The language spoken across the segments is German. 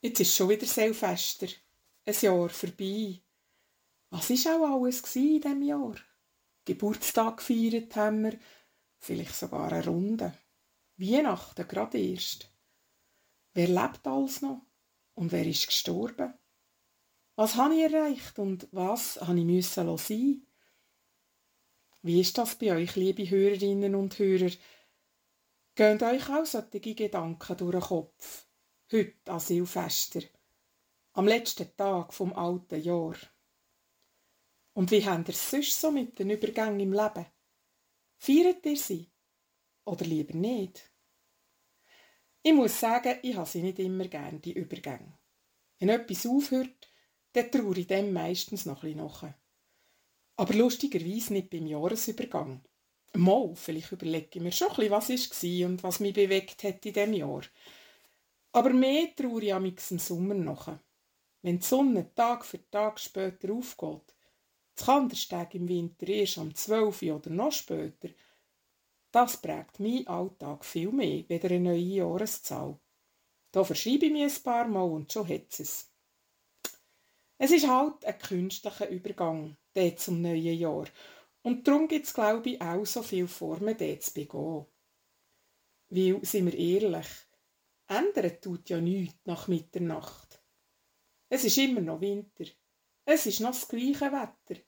Jetzt ist schon wieder Silvester. Ein Jahr vorbei. Was war auch alles in diesem Jahr? Geburtstag gefeiert haben wir, vielleicht sogar eine Runde. Weihnachten gerade erst. Wer lebt alles noch? Und wer ist gestorben? Was habe ich erreicht und was habe ich müssen sein? Wie ist das bei euch, liebe Hörerinnen und Hörer? Gehen euch auch solche Gedanken durch den Kopf? Heute an Silvester, am letzten Tag vom alten Jahr. Und wie habt ihr es sonst so mit den Übergängen im Leben? Feiert ihr sie? Oder lieber nicht? Ich muss sagen, ich habe sie nicht immer gern, die Übergänge. Wenn etwas aufhört, dann traue ich dem meistens noch ein bisschen nach. Aber lustigerweise nicht beim Jahresübergang. Mal, vielleicht überlege ich mir schon ein bisschen, was war und was mich bewegt hat in diesem Jahr. Aber mehr traue ich am im Sommer nach. Wenn die Sonne Tag für Tag später aufgeht, das Kandersteg im Winter erst am 12 oder noch später, das prägt meinen Alltag viel mehr, weder eine neue Jahreszahl. Da verschreibe ich mich ein paar Mal und schon hat es. Es ist halt ein künstlicher Übergang, der zum neuen Jahr. Und darum gibt es, glaube ich, auch so viele Formen, den zu begehen. Weil, sind wir ehrlich, ändern tut ja nichts nach Mitternacht. Es ist immer noch Winter. Es ist noch das gleiche Wetter.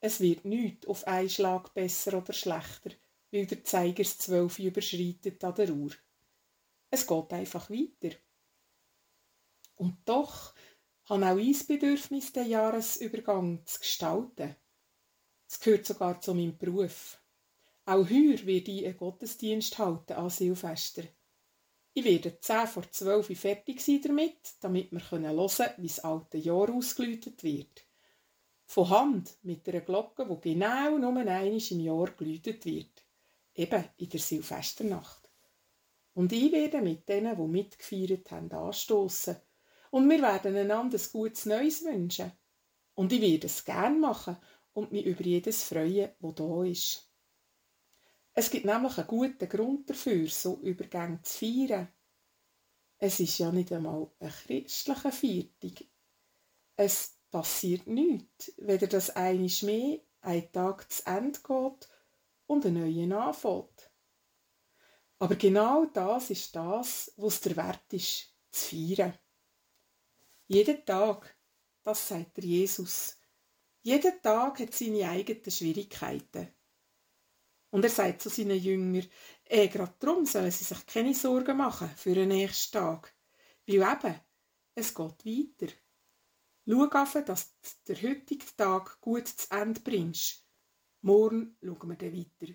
Es wird nichts auf einen Schlag besser oder schlechter weil der Zeiger 12 überschreitet an der Uhr. Es geht einfach weiter. Und doch habe auch ich das Bedürfnis, den Jahresübergang zu gestalten. Es gehört sogar zu meinem Beruf. Auch heuer werde ich einen Gottesdienst halten an Silvester. Ich werde 10 vor 12 fertig sein damit, damit wir hören können, wie das alte Jahr ausgeläutet wird. Von Hand mit einer Glocke, die genau nur einmal im Jahr geläutet wird eben in der Silvesternacht. Und ich werde mit denen, die mitgefeiert haben, anstoßen. Und wir werden einander ein gutes Neues wünschen. Und ich werde es gern machen und mich über jedes freuen, wo da ist. Es gibt nämlich einen guten Grund dafür, so Übergänge zu feiern. Es ist ja nicht einmal ein christlicher Viertig. Es passiert nichts, weder dass einisch mehr ein Tag zu Ende geht und einen neuen anfängt. Aber genau das ist das, was der Wert ist, zu feiern. Jeden Tag, das sagt der Jesus, jeden Tag hat seine eigenen Schwierigkeiten. Und er sagt zu seinen Jüngern, eh, gerade darum sollen sie sich keine Sorgen machen für den nächsten Tag. Weil eben, es geht weiter. Schau auf, dass du den heutigen Tag gut zu Ende bringst Morgen schauen wir dann weiter.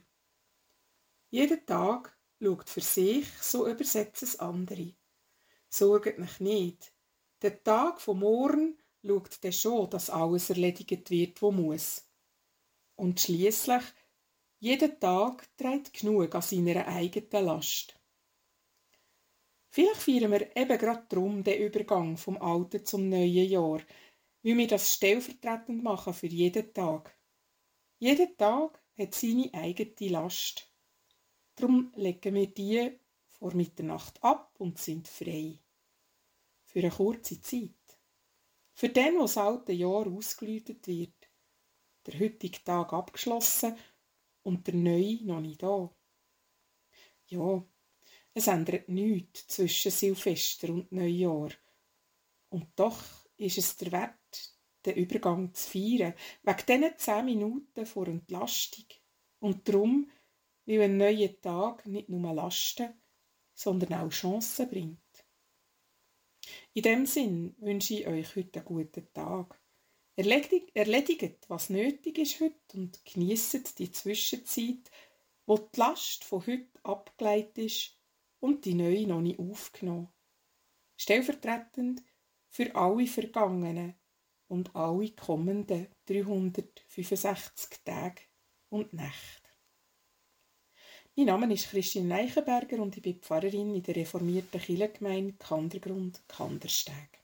Jeden Tag schaut für sich, so übersetzen es andere. Sorgt mich nicht. Der Tag von morgen schaut dann schon, dass alles erledigt wird, wo muss. Und schließlich jeden Tag trägt genug an seiner eigenen Last. Vielleicht feiern wir eben gerade darum den Übergang vom alten zum neuen Jahr, weil wir das stellvertretend machen für jeden Tag. Jeder Tag hat seine eigene Last. Darum legen wir die vor Mitternacht ab und sind frei. Für eine kurze Zeit. Für den, wo das alte Jahr ausgeläutet wird. Der heutige Tag abgeschlossen und der neue noch nicht da. Ja, es ändert nichts zwischen Silvester und Neujahr. Und doch ist es der Wert, den Übergang zu feiern, wegen diesen zehn Minuten vor Entlastung. Und darum, weil ein neuer Tag nicht nur Lasten, sondern auch Chancen bringt. In dem Sinn wünsche ich euch heute einen guten Tag. Erledigt, erledigt was nötig ist heute und genießt die Zwischenzeit, wo die Last von heute abgeleitet ist und die neue noch nicht aufgenommen. Stellvertretend für alle Vergangenen, und alle kommenden 365 Tage und Nächte. Mein Name ist Christine Neichenberger und ich bin Pfarrerin in der reformierten Kirchengemeinde Kandergrund Kandersteg.